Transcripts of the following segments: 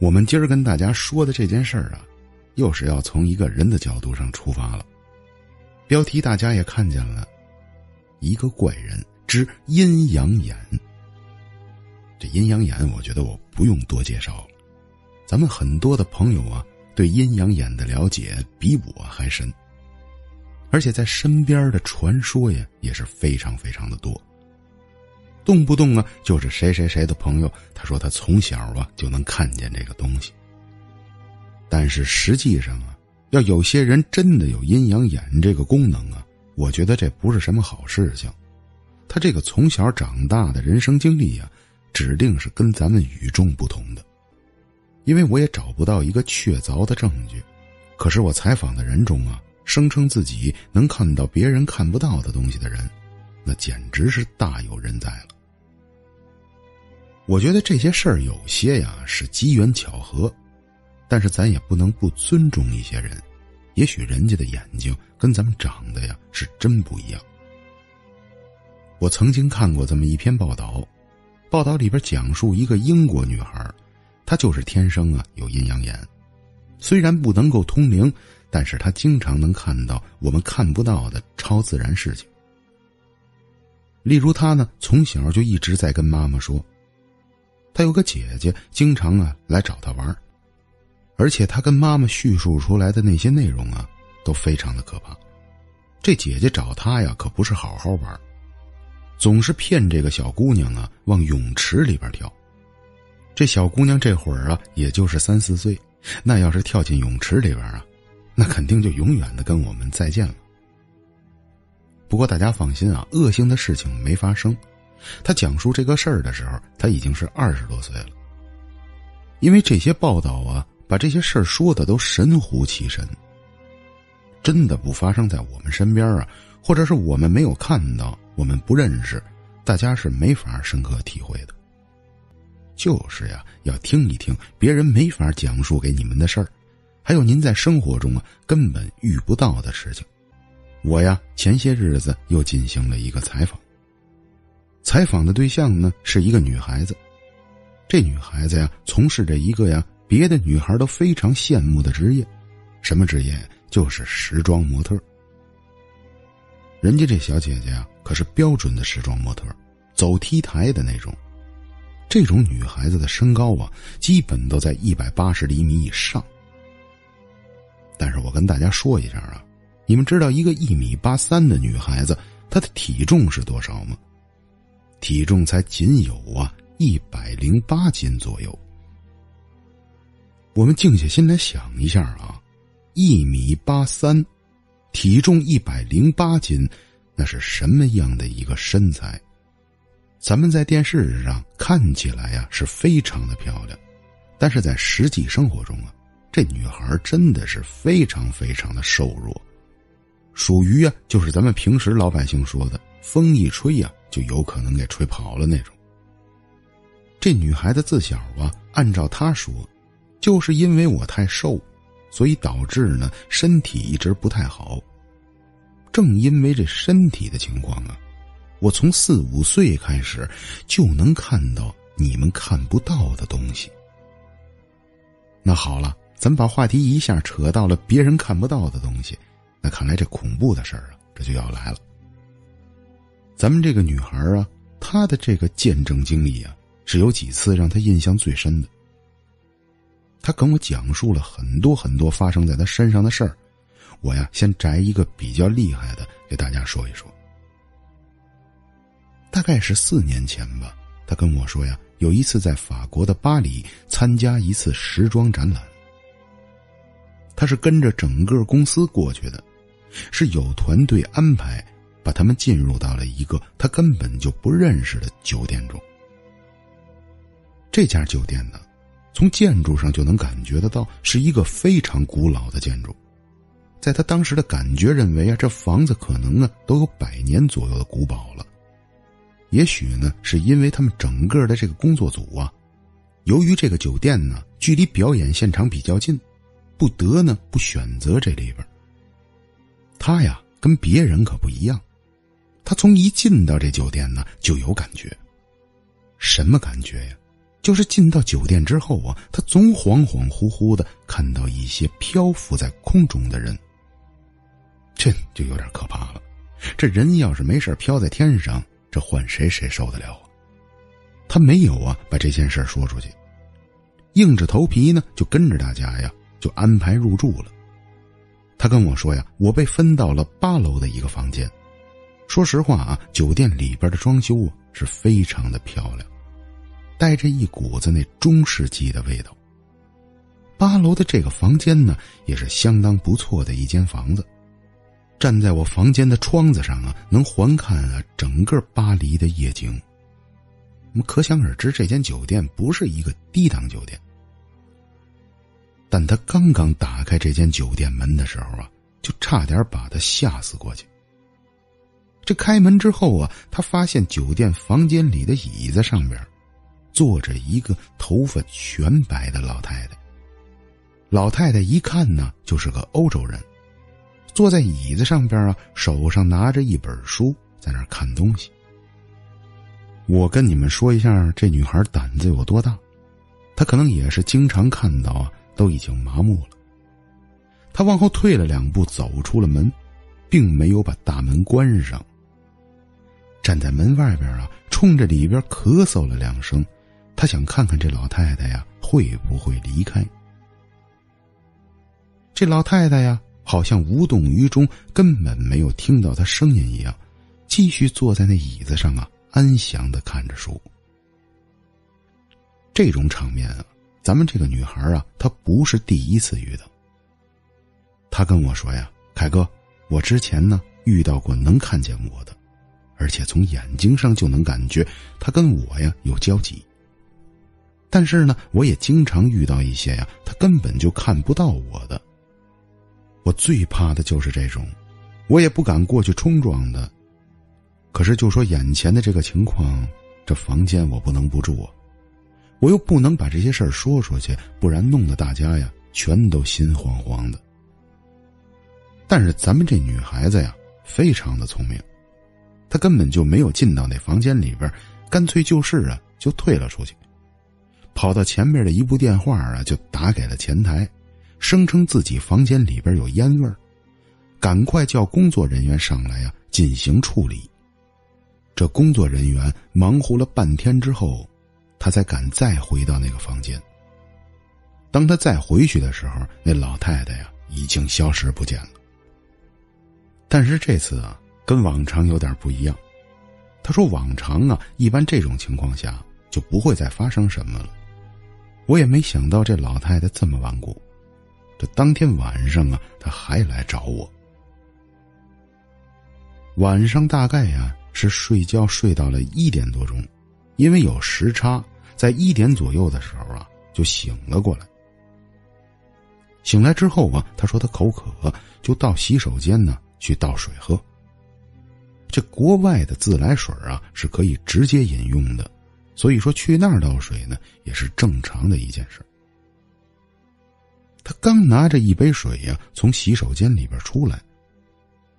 我们今儿跟大家说的这件事儿啊，又是要从一个人的角度上出发了。标题大家也看见了，一个怪人之阴阳眼。这阴阳眼，我觉得我不用多介绍了。咱们很多的朋友啊，对阴阳眼的了解比我还深，而且在身边的传说呀，也是非常非常的多。动不动啊，就是谁谁谁的朋友，他说他从小啊就能看见这个东西。但是实际上啊，要有些人真的有阴阳眼这个功能啊，我觉得这不是什么好事情。他这个从小长大的人生经历呀，指定是跟咱们与众不同的。因为我也找不到一个确凿的证据，可是我采访的人中啊，声称自己能看到别人看不到的东西的人，那简直是大有人在了。我觉得这些事儿有些呀是机缘巧合，但是咱也不能不尊重一些人，也许人家的眼睛跟咱们长得呀是真不一样。我曾经看过这么一篇报道，报道里边讲述一个英国女孩，她就是天生啊有阴阳眼，虽然不能够通灵，但是她经常能看到我们看不到的超自然事情。例如，她呢从小就一直在跟妈妈说。他有个姐姐，经常啊来找他玩而且他跟妈妈叙述出来的那些内容啊，都非常的可怕。这姐姐找他呀，可不是好好玩总是骗这个小姑娘啊往泳池里边跳。这小姑娘这会儿啊，也就是三四岁，那要是跳进泳池里边啊，那肯定就永远的跟我们再见了。不过大家放心啊，恶性的事情没发生。他讲述这个事儿的时候，他已经是二十多岁了。因为这些报道啊，把这些事儿说的都神乎其神。真的不发生在我们身边啊，或者是我们没有看到，我们不认识，大家是没法深刻体会的。就是呀，要听一听别人没法讲述给你们的事儿，还有您在生活中啊根本遇不到的事情。我呀，前些日子又进行了一个采访。采访的对象呢是一个女孩子，这女孩子呀从事着一个呀别的女孩都非常羡慕的职业，什么职业？就是时装模特。人家这小姐姐啊可是标准的时装模特，走 T 台的那种。这种女孩子的身高啊基本都在一百八十厘米以上。但是我跟大家说一下啊，你们知道一个一米八三的女孩子她的体重是多少吗？体重才仅有啊一百零八斤左右。我们静下心来想一下啊，一米八三，体重一百零八斤，那是什么样的一个身材？咱们在电视上看起来呀是非常的漂亮，但是在实际生活中啊，这女孩真的是非常非常的瘦弱，属于啊就是咱们平时老百姓说的风一吹呀。就有可能给吹跑了那种。这女孩子自小啊，按照她说，就是因为我太瘦，所以导致呢身体一直不太好。正因为这身体的情况啊，我从四五岁开始就能看到你们看不到的东西。那好了，咱把话题一下扯到了别人看不到的东西，那看来这恐怖的事儿啊，这就要来了。咱们这个女孩啊，她的这个见证经历啊，是有几次让她印象最深的。她跟我讲述了很多很多发生在她身上的事儿，我呀先摘一个比较厉害的给大家说一说。大概是四年前吧，她跟我说呀，有一次在法国的巴黎参加一次时装展览，她是跟着整个公司过去的，是有团队安排。把他们进入到了一个他根本就不认识的酒店中。这家酒店呢，从建筑上就能感觉得到是一个非常古老的建筑，在他当时的感觉认为啊，这房子可能呢都有百年左右的古堡了。也许呢，是因为他们整个的这个工作组啊，由于这个酒店呢距离表演现场比较近，不得呢不选择这里边。他呀跟别人可不一样。他从一进到这酒店呢，就有感觉。什么感觉呀？就是进到酒店之后啊，他总恍恍惚惚的看到一些漂浮在空中的人，这就有点可怕了。这人要是没事飘在天上，这换谁谁受得了啊？他没有啊，把这件事说出去，硬着头皮呢，就跟着大家呀，就安排入住了。他跟我说呀，我被分到了八楼的一个房间。说实话啊，酒店里边的装修啊是非常的漂亮，带着一股子那中世纪的味道。八楼的这个房间呢，也是相当不错的一间房子。站在我房间的窗子上啊，能环看啊整个巴黎的夜景。那么可想而知，这间酒店不是一个低档酒店。但他刚刚打开这间酒店门的时候啊，就差点把他吓死过去。这开门之后啊，他发现酒店房间里的椅子上边，坐着一个头发全白的老太太。老太太一看呢，就是个欧洲人。坐在椅子上边啊，手上拿着一本书，在那看东西。我跟你们说一下，这女孩胆子有多大？她可能也是经常看到啊，都已经麻木了。她往后退了两步，走出了门，并没有把大门关上。站在门外边啊，冲着里边咳嗽了两声。他想看看这老太太呀，会不会离开？这老太太呀。好像无动于衷，根本没有听到他声音一样，继续坐在那椅子上啊，安详的看着书。这种场面啊，咱们这个女孩啊，她不是第一次遇到。她跟我说呀：“凯哥，我之前呢遇到过能看见我的，而且从眼睛上就能感觉她跟我呀有交集。但是呢，我也经常遇到一些呀，她根本就看不到我的。”我最怕的就是这种，我也不敢过去冲撞的。可是就说眼前的这个情况，这房间我不能不住啊，我又不能把这些事儿说出去，不然弄得大家呀全都心慌慌的。但是咱们这女孩子呀，非常的聪明，他根本就没有进到那房间里边，干脆就是啊就退了出去，跑到前面的一部电话啊就打给了前台。声称自己房间里边有烟味儿，赶快叫工作人员上来呀进行处理。这工作人员忙活了半天之后，他才敢再回到那个房间。当他再回去的时候，那老太太呀已经消失不见了。但是这次啊，跟往常有点不一样。他说：“往常啊，一般这种情况下就不会再发生什么了。”我也没想到这老太太这么顽固。这当天晚上啊，她还来找我。晚上大概呀是睡觉睡到了一点多钟，因为有时差，在一点左右的时候啊就醒了过来。醒来之后啊，他说他口渴，就到洗手间呢去倒水喝。这国外的自来水啊是可以直接饮用的，所以说去那儿倒水呢也是正常的一件事。他刚拿着一杯水呀，从洗手间里边出来，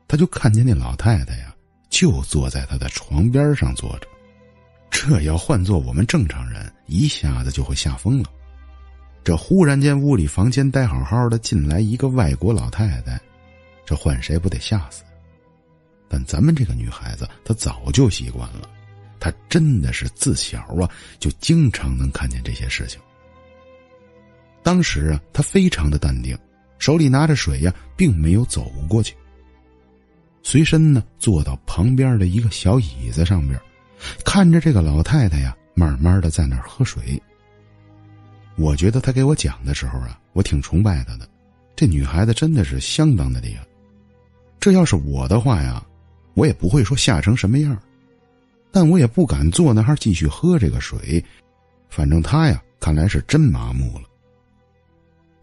他就看见那老太太呀，就坐在他的床边上坐着。这要换做我们正常人，一下子就会吓疯了。这忽然间屋里房间待好好的，进来一个外国老太太，这换谁不得吓死？但咱们这个女孩子，她早就习惯了，她真的是自小啊，就经常能看见这些事情。当时啊，她非常的淡定，手里拿着水呀，并没有走过去。随身呢，坐到旁边的一个小椅子上边，看着这个老太太呀，慢慢的在那儿喝水。我觉得他给我讲的时候啊，我挺崇拜她的，这女孩子真的是相当的厉害。这要是我的话呀，我也不会说吓成什么样，但我也不敢坐那儿继续喝这个水。反正她呀，看来是真麻木了。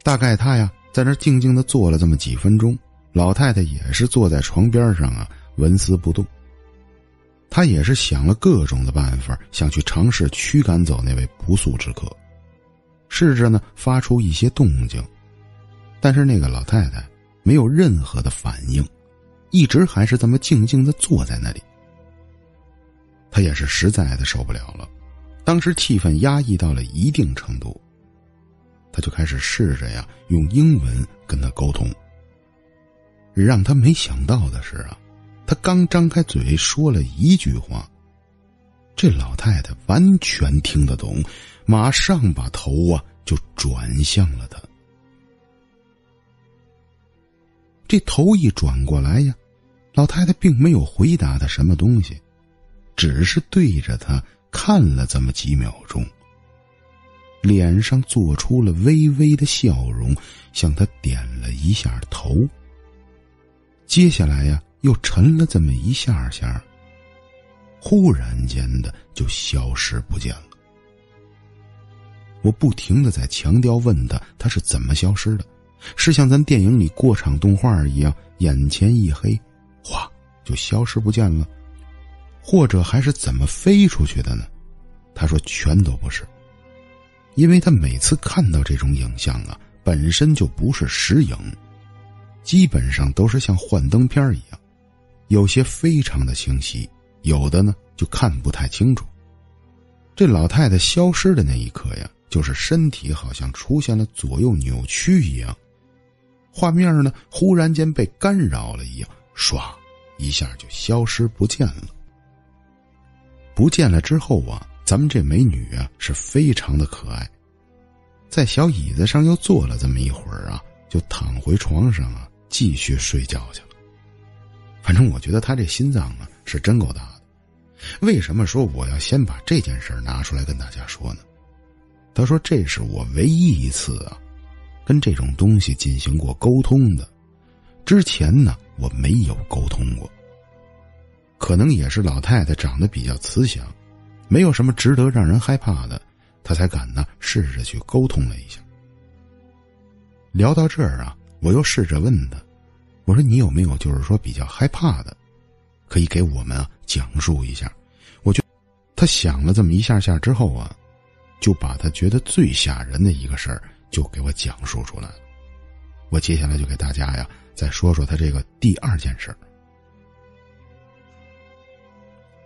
大概他呀，在那静静的坐了这么几分钟，老太太也是坐在床边上啊，纹丝不动。他也是想了各种的办法，想去尝试驱赶走那位不速之客，试着呢发出一些动静，但是那个老太太没有任何的反应，一直还是这么静静的坐在那里。他也是实在的受不了了，当时气氛压抑到了一定程度，他就开始试着呀用英文跟他沟通。让他没想到的是啊，他刚张开嘴说了一句话，这老太太完全听得懂，马上把头啊就转向了他。这头一转过来呀，老太太并没有回答他什么东西，只是对着他看了这么几秒钟，脸上做出了微微的笑容，向他点了一下头。接下来呀，又沉了这么一下下，忽然间的就消失不见了。我不停的在强调问他，他是怎么消失的？是像咱电影里过场动画一样，眼前一黑，哗就消失不见了，或者还是怎么飞出去的呢？他说全都不是，因为他每次看到这种影像啊，本身就不是实影，基本上都是像幻灯片一样，有些非常的清晰，有的呢就看不太清楚。这老太太消失的那一刻呀，就是身体好像出现了左右扭曲一样。画面呢，忽然间被干扰了一样，唰，一下就消失不见了。不见了之后啊，咱们这美女啊是非常的可爱，在小椅子上又坐了这么一会儿啊，就躺回床上啊，继续睡觉去了。反正我觉得她这心脏啊是真够大的。为什么说我要先把这件事拿出来跟大家说呢？他说这是我唯一一次啊。跟这种东西进行过沟通的，之前呢我没有沟通过。可能也是老太太长得比较慈祥，没有什么值得让人害怕的，她才敢呢试着去沟通了一下。聊到这儿啊，我又试着问他：“我说你有没有就是说比较害怕的，可以给我们啊讲述一下？”我就他想了这么一下下之后啊，就把他觉得最吓人的一个事儿。就给我讲述出来，我接下来就给大家呀再说说他这个第二件事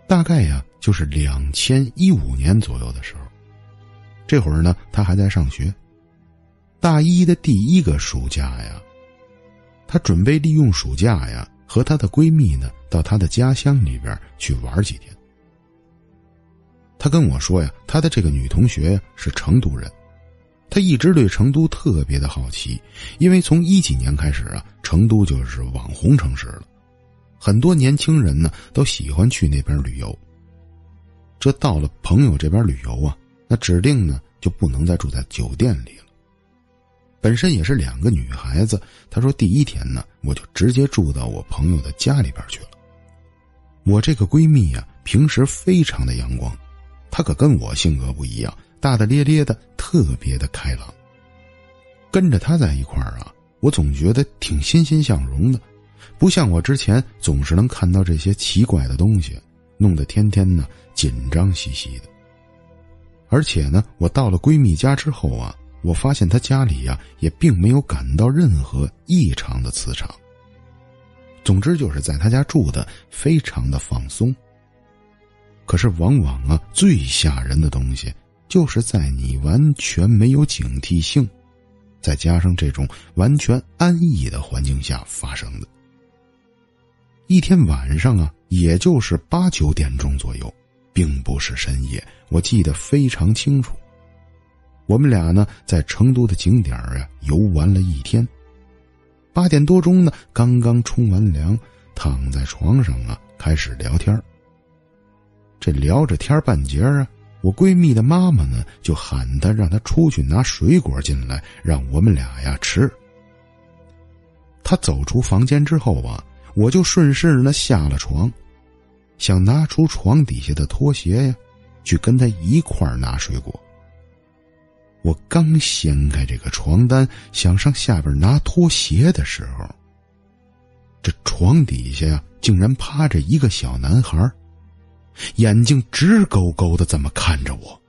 大概呀就是两千一五年左右的时候，这会儿呢他还在上学，大一的第一个暑假呀，他准备利用暑假呀和她的闺蜜呢到她的家乡里边去玩几天。他跟我说呀，他的这个女同学是成都人。他一直对成都特别的好奇，因为从一几年开始啊，成都就是网红城市了，很多年轻人呢都喜欢去那边旅游。这到了朋友这边旅游啊，那指定呢就不能再住在酒店里了。本身也是两个女孩子，她说第一天呢，我就直接住到我朋友的家里边去了。我这个闺蜜呀，平时非常的阳光，她可跟我性格不一样。大大咧咧的，特别的开朗。跟着他在一块儿啊，我总觉得挺欣欣向荣的，不像我之前总是能看到这些奇怪的东西，弄得天天呢紧张兮兮的。而且呢，我到了闺蜜家之后啊，我发现她家里呀也并没有感到任何异常的磁场。总之就是在她家住的非常的放松。可是往往啊，最吓人的东西。就是在你完全没有警惕性，再加上这种完全安逸的环境下发生的。一天晚上啊，也就是八九点钟左右，并不是深夜，我记得非常清楚。我们俩呢，在成都的景点啊游玩了一天。八点多钟呢，刚刚冲完凉，躺在床上啊，开始聊天这聊着天半截啊。我闺蜜的妈妈呢，就喊她让她出去拿水果进来，让我们俩呀吃。她走出房间之后啊，我就顺势呢下了床，想拿出床底下的拖鞋呀，去跟她一块儿拿水果。我刚掀开这个床单，想上下边拿拖鞋的时候，这床底下呀，竟然趴着一个小男孩眼睛直勾勾的这么看着我，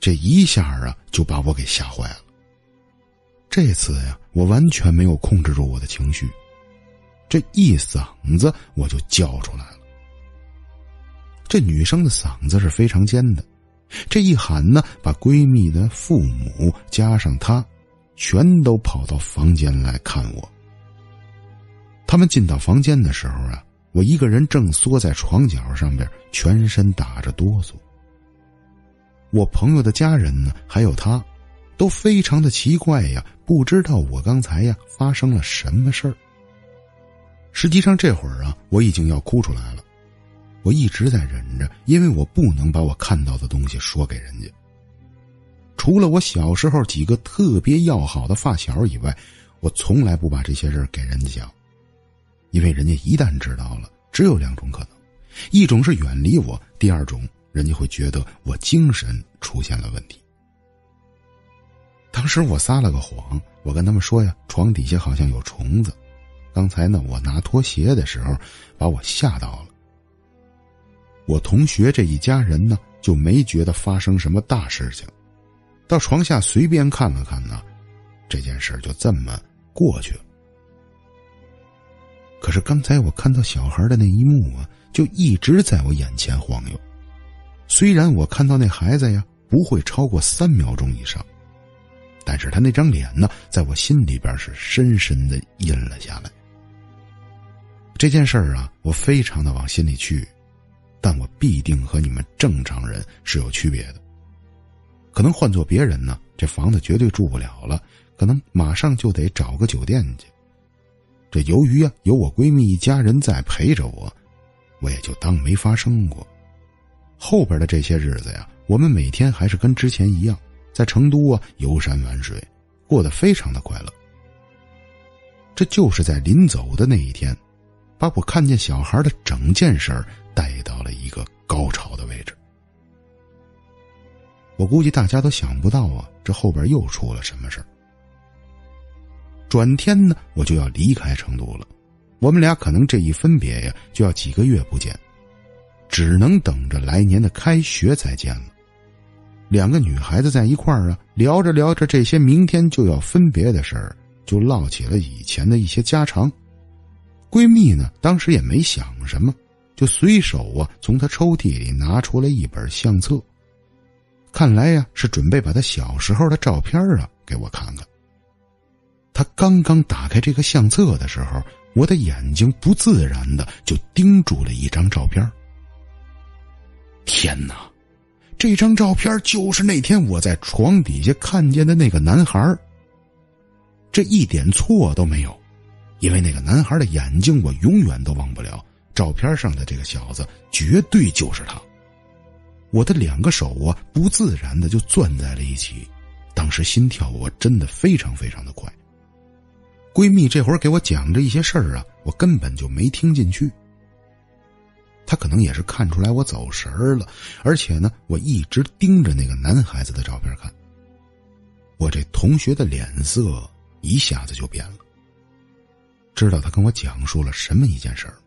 这一下啊就把我给吓坏了。这次呀，我完全没有控制住我的情绪，这一嗓子我就叫出来了。这女生的嗓子是非常尖的，这一喊呢，把闺蜜的父母加上她，全都跑到房间来看我。他们进到房间的时候啊，我一个人正缩在床角上边，全身打着哆嗦。我朋友的家人呢，还有他，都非常的奇怪呀，不知道我刚才呀发生了什么事儿。实际上这会儿啊，我已经要哭出来了。我一直在忍着，因为我不能把我看到的东西说给人家。除了我小时候几个特别要好的发小以外，我从来不把这些事儿给人家讲，因为人家一旦知道了，只有两种可能：一种是远离我，第二种人家会觉得我精神出现了问题。当时我撒了个谎，我跟他们说呀，床底下好像有虫子。刚才呢，我拿拖鞋的时候，把我吓到了。我同学这一家人呢，就没觉得发生什么大事情，到床下随便看了看呢，这件事就这么过去了。是刚才我看到小孩的那一幕啊，就一直在我眼前晃悠。虽然我看到那孩子呀不会超过三秒钟以上，但是他那张脸呢，在我心里边是深深的印了下来。这件事儿啊，我非常的往心里去。但我必定和你们正常人是有区别的。可能换做别人呢，这房子绝对住不了了，可能马上就得找个酒店去。这由于啊有我闺蜜一家人在陪着我，我也就当没发生过。后边的这些日子呀，我们每天还是跟之前一样，在成都啊游山玩水，过得非常的快乐。这就是在临走的那一天，把我看见小孩的整件事儿。带到了一个高潮的位置，我估计大家都想不到啊，这后边又出了什么事转天呢，我就要离开成都了，我们俩可能这一分别呀，就要几个月不见，只能等着来年的开学再见了。两个女孩子在一块儿啊，聊着聊着这些明天就要分别的事儿，就唠起了以前的一些家常。闺蜜呢，当时也没想什么。就随手啊，从她抽屉里拿出了一本相册，看来呀是准备把她小时候的照片啊给我看看。他刚刚打开这个相册的时候，我的眼睛不自然的就盯住了一张照片。天哪，这张照片就是那天我在床底下看见的那个男孩这一点错都没有，因为那个男孩的眼睛我永远都忘不了。照片上的这个小子绝对就是他，我的两个手啊不自然的就攥在了一起，当时心跳我真的非常非常的快。闺蜜这会儿给我讲着一些事儿啊，我根本就没听进去。她可能也是看出来我走神儿了，而且呢，我一直盯着那个男孩子的照片看。我这同学的脸色一下子就变了。知道他跟我讲述了什么一件事儿？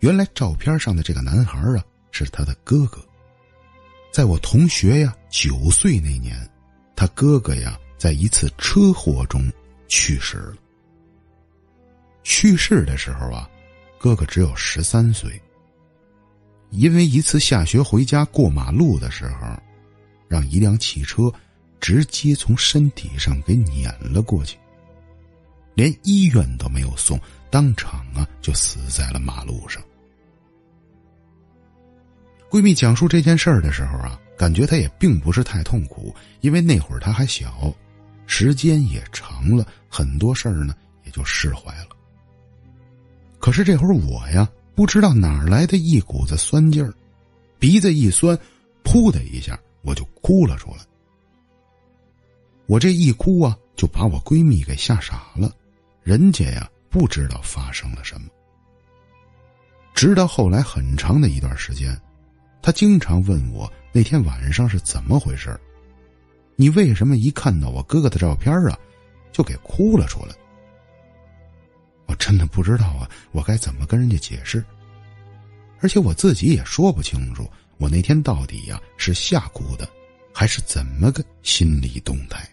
原来照片上的这个男孩啊，是他的哥哥。在我同学呀九岁那年，他哥哥呀在一次车祸中去世了。去世的时候啊，哥哥只有十三岁。因为一次下学回家过马路的时候，让一辆汽车直接从身体上给碾了过去，连医院都没有送。当场啊，就死在了马路上。闺蜜讲述这件事儿的时候啊，感觉她也并不是太痛苦，因为那会儿她还小，时间也长了，很多事儿呢也就释怀了。可是这会儿我呀，不知道哪儿来的一股子酸劲儿，鼻子一酸，噗的一下，我就哭了出来。我这一哭啊，就把我闺蜜给吓傻了，人家呀。不知道发生了什么，直到后来很长的一段时间，他经常问我那天晚上是怎么回事你为什么一看到我哥哥的照片啊，就给哭了出来？我真的不知道啊，我该怎么跟人家解释？而且我自己也说不清楚，我那天到底呀是吓哭的，还是怎么个心理动态？